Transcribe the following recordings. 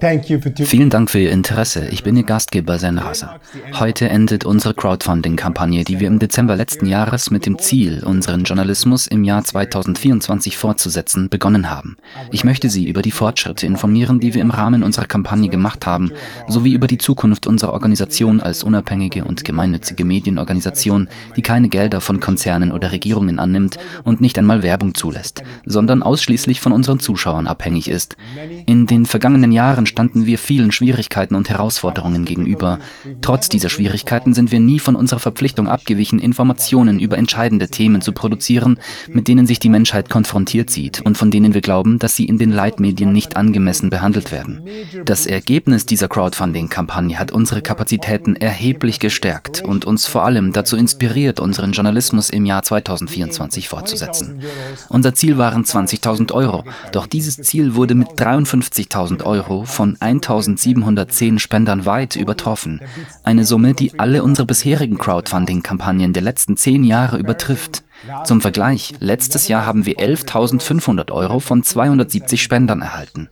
Vielen Dank für Ihr Interesse. Ich bin Ihr Gastgeber Senrasa. Heute endet unsere Crowdfunding-Kampagne, die wir im Dezember letzten Jahres mit dem Ziel, unseren Journalismus im Jahr 2024 fortzusetzen, begonnen haben. Ich möchte Sie über die Fortschritte informieren, die wir im Rahmen unserer Kampagne gemacht haben, sowie über die Zukunft unserer Organisation als unabhängige und gemeinnützige Medienorganisation, die keine Gelder von Konzernen oder Regierungen annimmt und nicht einmal Werbung zulässt, sondern ausschließlich von unseren Zuschauern abhängig ist. In den vergangenen Jahren standen wir vielen Schwierigkeiten und Herausforderungen gegenüber. Trotz dieser Schwierigkeiten sind wir nie von unserer Verpflichtung abgewichen, Informationen über entscheidende Themen zu produzieren, mit denen sich die Menschheit konfrontiert sieht und von denen wir glauben, dass sie in den Leitmedien nicht angemessen behandelt werden. Das Ergebnis dieser Crowdfunding-Kampagne hat unsere Kapazitäten erheblich gestärkt und uns vor allem dazu inspiriert, unseren Journalismus im Jahr 2024 fortzusetzen. Unser Ziel waren 20.000 Euro, doch dieses Ziel wurde mit 53.000 Euro von 1.710 Spendern weit übertroffen. Eine Summe, die alle unsere bisherigen Crowdfunding-Kampagnen der letzten zehn Jahre übertrifft. Zum Vergleich, letztes Jahr haben wir 11.500 Euro von 270 Spendern erhalten.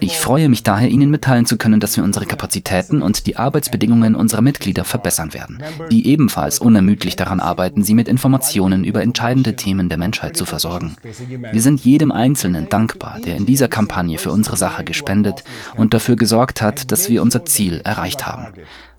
Ich freue mich daher, Ihnen mitteilen zu können, dass wir unsere Kapazitäten und die Arbeitsbedingungen unserer Mitglieder verbessern werden, die ebenfalls unermüdlich daran arbeiten, Sie mit Informationen über entscheidende Themen der Menschheit zu versorgen. Wir sind jedem Einzelnen dankbar, der in dieser Kampagne für unsere Sache gespendet und dafür gesorgt hat, dass wir unser Ziel erreicht haben.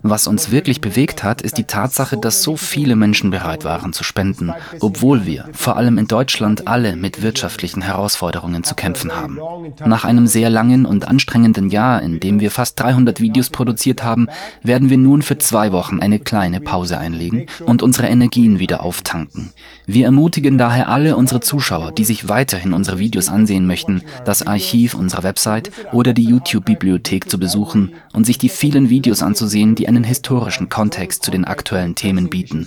Was uns wirklich bewegt hat, ist die Tatsache, dass so viele Menschen bereit waren zu spenden, obwohl wir, vor allem in Deutschland, alle mit wirtschaftlichen Herausforderungen zu kämpfen haben. Nach einem sehr langen und anstrengenden Jahr, in dem wir fast 300 Videos produziert haben, werden wir nun für zwei Wochen eine kleine Pause einlegen und unsere Energien wieder auftanken. Wir ermutigen daher alle unsere Zuschauer, die sich weiterhin unsere Videos ansehen möchten, das Archiv unserer Website oder die YouTube-Bibliothek zu besuchen und sich die vielen Videos anzusehen, die einen historischen Kontext zu den aktuellen Themen bieten.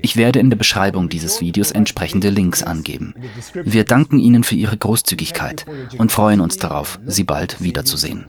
Ich werde in der Beschreibung dieses Videos entsprechende Links angeben. Wir danken Ihnen für Ihre Großzügigkeit und freuen uns darauf, Sie bald wiederzusehen.